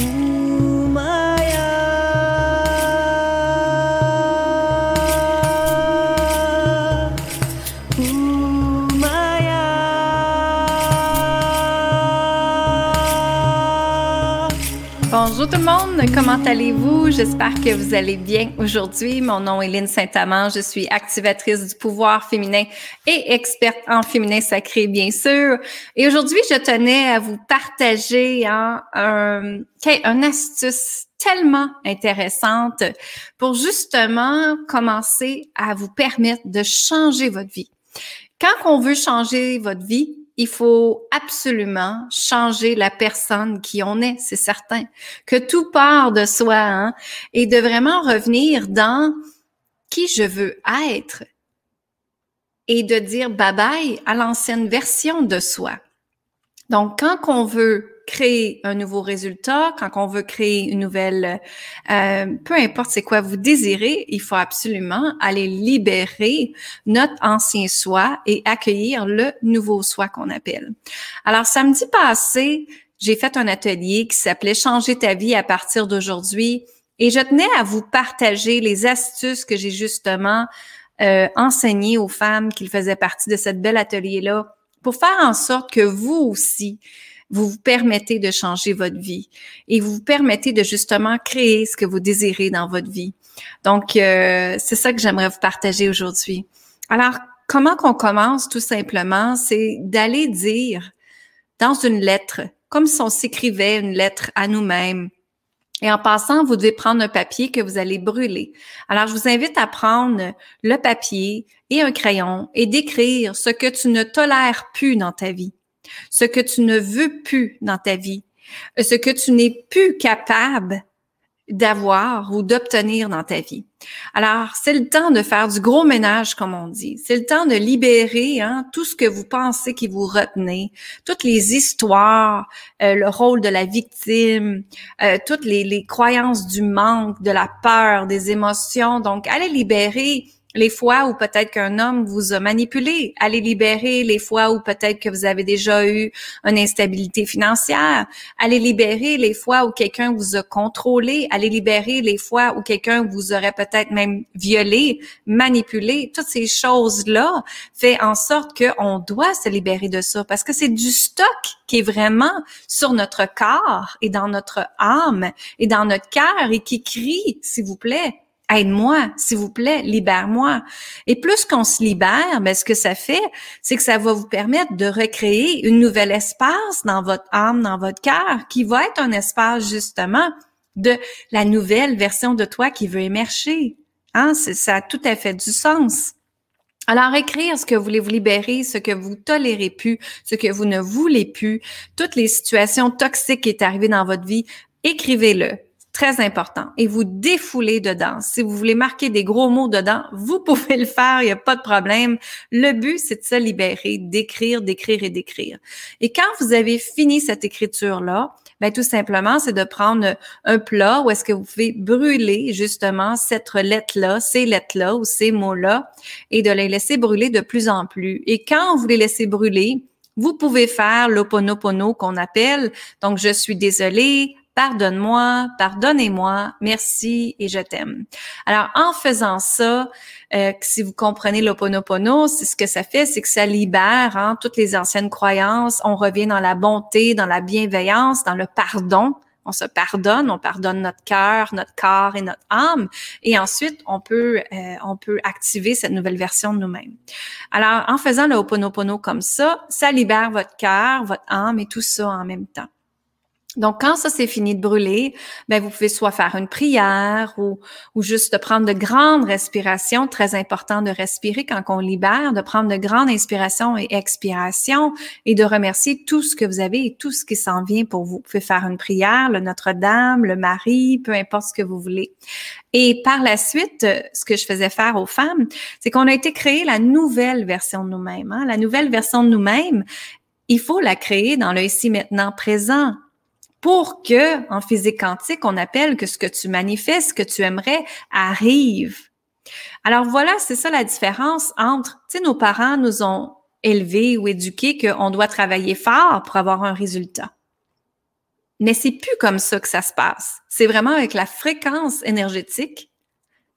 Mm-hmm. Bonjour tout le monde, comment allez-vous? J'espère que vous allez bien aujourd'hui. Mon nom est Lynne Saint-Amand, je suis activatrice du pouvoir féminin et experte en féminin sacré, bien sûr. Et aujourd'hui, je tenais à vous partager hein, un, un astuce tellement intéressante pour justement commencer à vous permettre de changer votre vie. Quand on veut changer votre vie, il faut absolument changer la personne qui on est, c'est certain. Que tout part de soi hein, et de vraiment revenir dans qui je veux être et de dire bye bye à l'ancienne version de soi. Donc, quand on veut créer un nouveau résultat, quand on veut créer une nouvelle, euh, peu importe c'est quoi vous désirez, il faut absolument aller libérer notre ancien soi et accueillir le nouveau soi qu'on appelle. Alors, samedi passé, j'ai fait un atelier qui s'appelait Changer ta vie à partir d'aujourd'hui et je tenais à vous partager les astuces que j'ai justement euh, enseignées aux femmes qui faisaient partie de cette belle atelier-là pour faire en sorte que vous aussi, vous vous permettez de changer votre vie et vous vous permettez de justement créer ce que vous désirez dans votre vie. Donc, euh, c'est ça que j'aimerais vous partager aujourd'hui. Alors, comment qu'on commence tout simplement, c'est d'aller dire dans une lettre, comme si on s'écrivait une lettre à nous-mêmes. Et en passant, vous devez prendre un papier que vous allez brûler. Alors, je vous invite à prendre le papier et un crayon et d'écrire ce que tu ne tolères plus dans ta vie ce que tu ne veux plus dans ta vie, ce que tu n'es plus capable d'avoir ou d'obtenir dans ta vie. Alors, c'est le temps de faire du gros ménage, comme on dit. C'est le temps de libérer hein, tout ce que vous pensez qui vous retenez, toutes les histoires, euh, le rôle de la victime, euh, toutes les, les croyances du manque, de la peur, des émotions. Donc, allez libérer les fois où peut-être qu'un homme vous a manipulé, allez libérer les fois où peut-être que vous avez déjà eu une instabilité financière, allez libérer les fois où quelqu'un vous a contrôlé, allez libérer les fois où quelqu'un vous aurait peut-être même violé, manipulé. Toutes ces choses-là fait en sorte qu'on doit se libérer de ça parce que c'est du stock qui est vraiment sur notre corps et dans notre âme et dans notre cœur et qui crie, s'il vous plaît, aide-moi, s'il vous plaît, libère-moi. Et plus qu'on se libère, ben, ce que ça fait, c'est que ça va vous permettre de recréer une nouvelle espace dans votre âme, dans votre cœur, qui va être un espace justement de la nouvelle version de toi qui veut émerger. Hein? Ça a tout à fait du sens. Alors, écrire ce que vous voulez vous libérer, ce que vous tolérez plus, ce que vous ne voulez plus, toutes les situations toxiques qui est arrivées dans votre vie, écrivez-le Très important. Et vous défoulez dedans. Si vous voulez marquer des gros mots dedans, vous pouvez le faire, il n'y a pas de problème. Le but, c'est de se libérer, d'écrire, d'écrire et d'écrire. Et quand vous avez fini cette écriture-là, ben, tout simplement, c'est de prendre un plat où est-ce que vous pouvez brûler justement cette lettre-là, ces lettres-là ou ces mots-là et de les laisser brûler de plus en plus. Et quand vous les laissez brûler, vous pouvez faire l'oponopono qu'on appelle. Donc, je suis désolée, pardonne-moi, pardonnez-moi, merci et je t'aime. Alors, en faisant ça, euh, si vous comprenez l'Oponopono, c'est ce que ça fait, c'est que ça libère hein, toutes les anciennes croyances. On revient dans la bonté, dans la bienveillance, dans le pardon. On se pardonne, on pardonne notre cœur, notre corps et notre âme, et ensuite on peut euh, on peut activer cette nouvelle version de nous-mêmes. Alors, en faisant le comme ça, ça libère votre cœur, votre âme et tout ça en même temps. Donc, quand ça c'est fini de brûler, ben vous pouvez soit faire une prière ou, juste prendre de grandes respirations. Très important de respirer quand on libère, de prendre de grandes inspirations et expirations et de remercier tout ce que vous avez et tout ce qui s'en vient pour vous. Vous pouvez faire une prière, le Notre-Dame, le Marie, peu importe ce que vous voulez. Et par la suite, ce que je faisais faire aux femmes, c'est qu'on a été créer la nouvelle version de nous-mêmes. Hein. La nouvelle version de nous-mêmes, il faut la créer dans le ici maintenant présent pour que, en physique quantique, on appelle que ce que tu manifestes, ce que tu aimerais, arrive. Alors voilà, c'est ça la différence entre, tu sais, nos parents nous ont élevés ou éduqués qu'on doit travailler fort pour avoir un résultat. Mais c'est plus comme ça que ça se passe. C'est vraiment avec la fréquence énergétique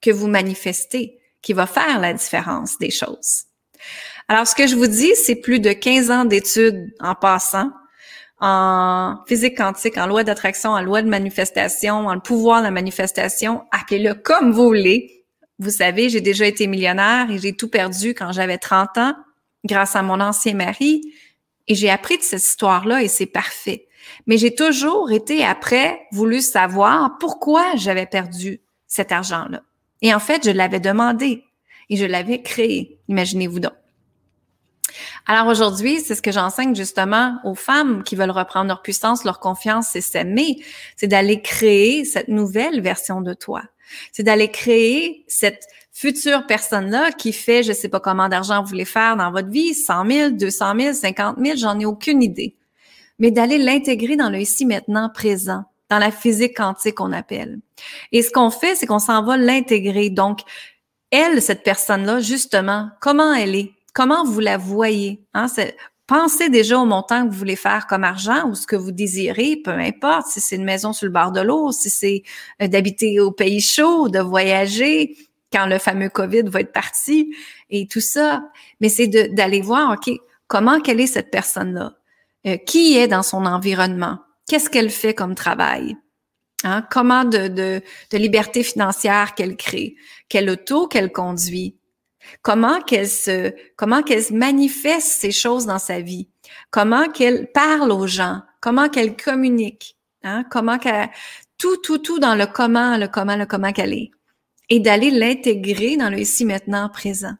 que vous manifestez qui va faire la différence des choses. Alors, ce que je vous dis, c'est plus de 15 ans d'études en passant en physique quantique, en loi d'attraction, en loi de manifestation, en le pouvoir de la manifestation, appelez-le comme vous voulez. Vous savez, j'ai déjà été millionnaire et j'ai tout perdu quand j'avais 30 ans grâce à mon ancien mari et j'ai appris de cette histoire-là et c'est parfait. Mais j'ai toujours été après voulu savoir pourquoi j'avais perdu cet argent-là. Et en fait, je l'avais demandé et je l'avais créé. Imaginez-vous donc. Alors aujourd'hui, c'est ce que j'enseigne justement aux femmes qui veulent reprendre leur puissance, leur confiance et s'aimer, c'est d'aller créer cette nouvelle version de toi. C'est d'aller créer cette future personne-là qui fait, je sais pas comment d'argent vous voulez faire dans votre vie, 100 000, 200 000, 50 000, j'en ai aucune idée. Mais d'aller l'intégrer dans le ici maintenant présent, dans la physique quantique qu'on appelle. Et ce qu'on fait, c'est qu'on s'en va l'intégrer. Donc, elle, cette personne-là, justement, comment elle est? Comment vous la voyez? Hein? Pensez déjà au montant que vous voulez faire comme argent ou ce que vous désirez, peu importe si c'est une maison sur le bord de l'eau, si c'est euh, d'habiter au pays chaud, de voyager quand le fameux COVID va être parti et tout ça. Mais c'est d'aller voir, OK, comment quelle est cette personne-là? Euh, qui est dans son environnement? Qu'est-ce qu'elle fait comme travail? Hein? Comment de, de, de liberté financière qu'elle crée? Quel auto qu'elle conduit? Comment qu'elle se, comment qu'elle manifeste ces choses dans sa vie? Comment qu'elle parle aux gens? Comment qu'elle communique? Hein? Comment qu'elle, tout, tout, tout dans le comment, le comment, le comment qu'elle est. Et d'aller l'intégrer dans le ici, maintenant, présent.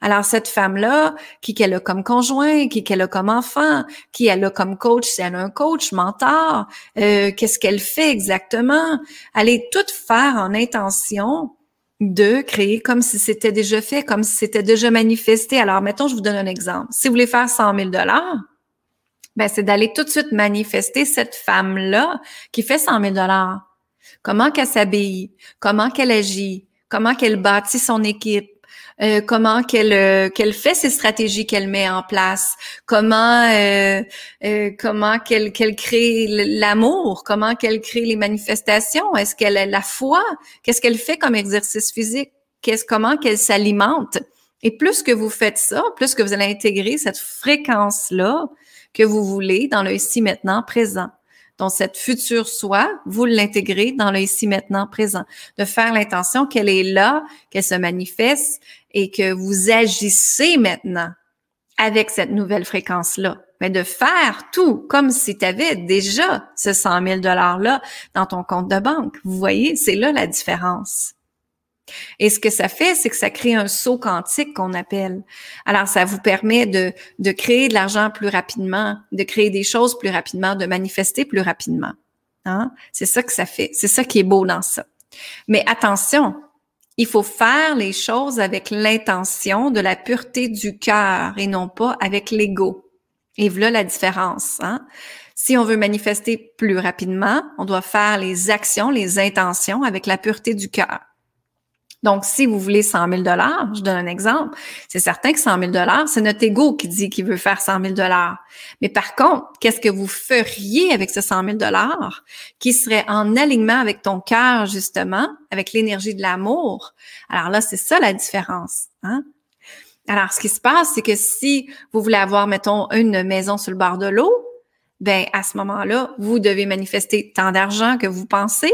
Alors, cette femme-là, qui qu'elle a comme conjoint, qui qu'elle a comme enfant, qui elle a comme coach, si elle a un coach, mentor, euh, qu'est-ce qu'elle fait exactement? Aller tout faire en intention de créer comme si c'était déjà fait, comme si c'était déjà manifesté. Alors, mettons, je vous donne un exemple. Si vous voulez faire 100 000 dollars, ben, c'est d'aller tout de suite manifester cette femme-là qui fait 100 000 dollars. Comment qu'elle s'habille, comment qu'elle agit, comment qu'elle bâtit son équipe, euh, comment qu'elle euh, qu'elle fait ses stratégies qu'elle met en place, comment euh, comment qu'elle qu'elle crée l'amour, comment qu'elle crée les manifestations, est-ce qu'elle a la foi, qu'est-ce qu'elle fait comme exercice physique, qu'est-ce comment qu'elle s'alimente? Et plus que vous faites ça, plus que vous allez intégrer cette fréquence là que vous voulez dans le ici maintenant présent. Donc, cette future soi, vous l'intégrez dans le ici maintenant présent, de faire l'intention qu'elle est là, qu'elle se manifeste et que vous agissez maintenant avec cette nouvelle fréquence-là. Mais de faire tout comme si tu avais déjà ce 100 000 $-là dans ton compte de banque. Vous voyez, c'est là la différence. Et ce que ça fait, c'est que ça crée un saut quantique qu'on appelle. Alors, ça vous permet de, de créer de l'argent plus rapidement, de créer des choses plus rapidement, de manifester plus rapidement. Hein? C'est ça que ça fait. C'est ça qui est beau dans ça. Mais attention, il faut faire les choses avec l'intention de la pureté du cœur et non pas avec l'ego. Et voilà la différence. Hein? Si on veut manifester plus rapidement, on doit faire les actions, les intentions avec la pureté du cœur. Donc, si vous voulez 100 000 je donne un exemple, c'est certain que 100 000 c'est notre ego qui dit qu'il veut faire 100 000 Mais par contre, qu'est-ce que vous feriez avec ce 100 000 qui serait en alignement avec ton cœur, justement, avec l'énergie de l'amour? Alors là, c'est ça la différence. Hein? Alors, ce qui se passe, c'est que si vous voulez avoir, mettons, une maison sur le bord de l'eau, ben à ce moment-là, vous devez manifester tant d'argent que vous pensez,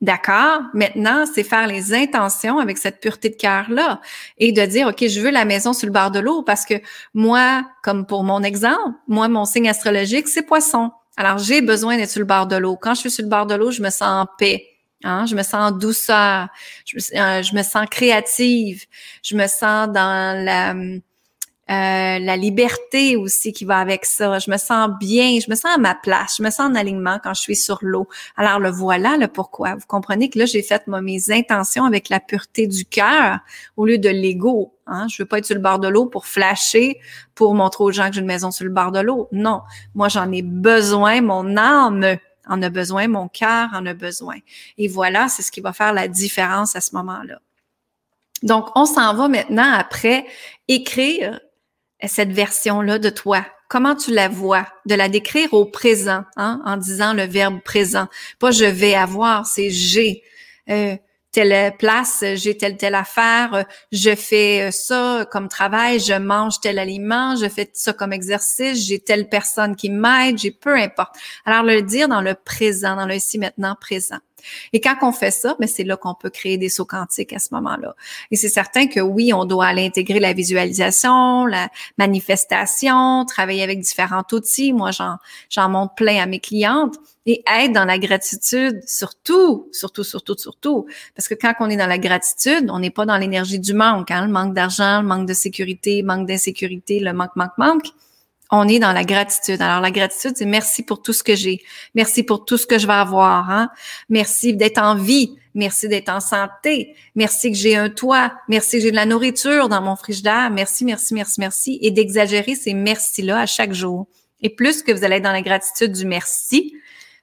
D'accord. Maintenant, c'est faire les intentions avec cette pureté de cœur-là et de dire, OK, je veux la maison sur le bord de l'eau parce que moi, comme pour mon exemple, moi, mon signe astrologique, c'est poisson. Alors, j'ai besoin d'être sur le bord de l'eau. Quand je suis sur le bord de l'eau, je me sens en paix. Hein? Je me sens en douceur. Je euh, je me sens créative. Je me sens dans la, euh, la liberté aussi qui va avec ça. Je me sens bien, je me sens à ma place, je me sens en alignement quand je suis sur l'eau. Alors le voilà le pourquoi. Vous comprenez que là j'ai fait mes intentions avec la pureté du cœur au lieu de l'ego. Hein? Je veux pas être sur le bord de l'eau pour flasher, pour montrer aux gens que j'ai une maison sur le bord de l'eau. Non, moi j'en ai besoin, mon âme en a besoin, mon cœur en a besoin. Et voilà, c'est ce qui va faire la différence à ce moment-là. Donc, on s'en va maintenant après écrire cette version-là de toi? Comment tu la vois, de la décrire au présent, hein, en disant le verbe présent. Pas je vais avoir, c'est j'ai. Euh, telle place, j'ai telle telle affaire, je fais ça comme travail, je mange tel aliment, je fais ça comme exercice, j'ai telle personne qui m'aide, j'ai peu importe. Alors le dire dans le présent, dans le ici maintenant présent. Et quand on fait ça, mais ben, c'est là qu'on peut créer des sauts quantiques à ce moment-là. Et c'est certain que oui, on doit aller intégrer la visualisation, la manifestation, travailler avec différents outils. Moi, j'en, j'en montre plein à mes clientes et être dans la gratitude, surtout, surtout, surtout, surtout. Parce que quand on est dans la gratitude, on n'est pas dans l'énergie du manque, hein, le manque d'argent, le manque de sécurité, le manque d'insécurité, le manque, manque, manque on est dans la gratitude. Alors la gratitude, c'est merci pour tout ce que j'ai, merci pour tout ce que je vais avoir, hein? merci d'être en vie, merci d'être en santé, merci que j'ai un toit, merci que j'ai de la nourriture dans mon frigidaire, merci, merci, merci, merci, et d'exagérer ces merci-là à chaque jour. Et plus que vous allez être dans la gratitude du merci,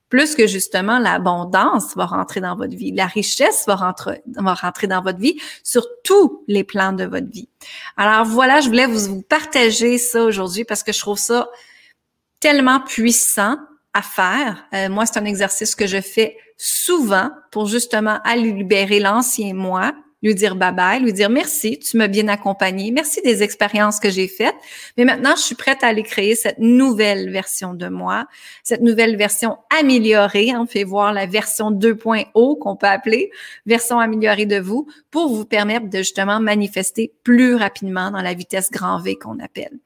plus que justement l'abondance va rentrer dans votre vie, la richesse va rentrer, va rentrer dans votre vie sur tous les plans de votre vie. Alors voilà, je voulais vous, partager ça aujourd'hui parce que je trouve ça tellement puissant à faire. Euh, moi, c'est un exercice que je fais souvent pour justement aller libérer l'ancien moi, lui dire bye bye, lui dire merci, tu m'as bien accompagné, merci des expériences que j'ai faites, mais maintenant je suis prête à aller créer cette nouvelle version de moi, cette nouvelle version améliorée, on fait voir la version 2.0 qu'on peut appeler version améliorée de vous pour vous permettre de justement manifester plus rapidement dans la vitesse grand V qu'on appelle.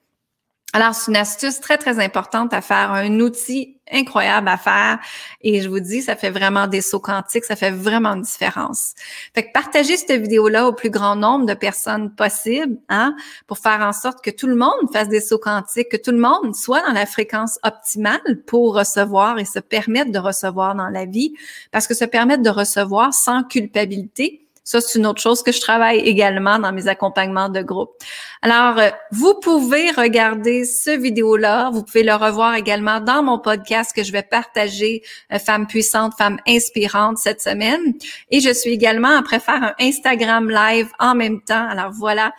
Alors, c'est une astuce très, très importante à faire, un outil incroyable à faire. Et je vous dis, ça fait vraiment des sauts quantiques, ça fait vraiment une différence. Fait que partagez cette vidéo-là au plus grand nombre de personnes possible, hein, pour faire en sorte que tout le monde fasse des sauts quantiques, que tout le monde soit dans la fréquence optimale pour recevoir et se permettre de recevoir dans la vie. Parce que se permettre de recevoir sans culpabilité, ça, c'est une autre chose que je travaille également dans mes accompagnements de groupe. Alors, euh, vous pouvez regarder ce vidéo-là. Vous pouvez le revoir également dans mon podcast que je vais partager, euh, Femmes puissantes, Femmes inspirantes cette semaine. Et je suis également après faire un Instagram live en même temps. Alors voilà,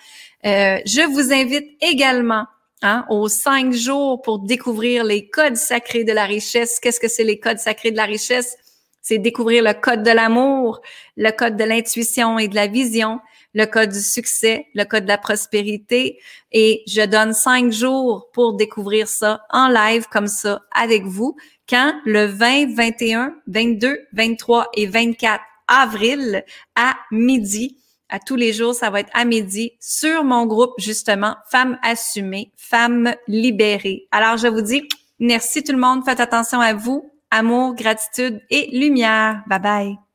euh, je vous invite également Hein, aux cinq jours pour découvrir les codes sacrés de la richesse. Qu'est-ce que c'est les codes sacrés de la richesse? C'est découvrir le code de l'amour, le code de l'intuition et de la vision, le code du succès, le code de la prospérité. Et je donne cinq jours pour découvrir ça en live comme ça avec vous. Quand le 20, 21, 22, 23 et 24 avril à midi. À tous les jours, ça va être à midi sur mon groupe, justement, Femmes assumées, Femmes libérées. Alors, je vous dis merci tout le monde. Faites attention à vous amour, gratitude et lumière. Bye bye.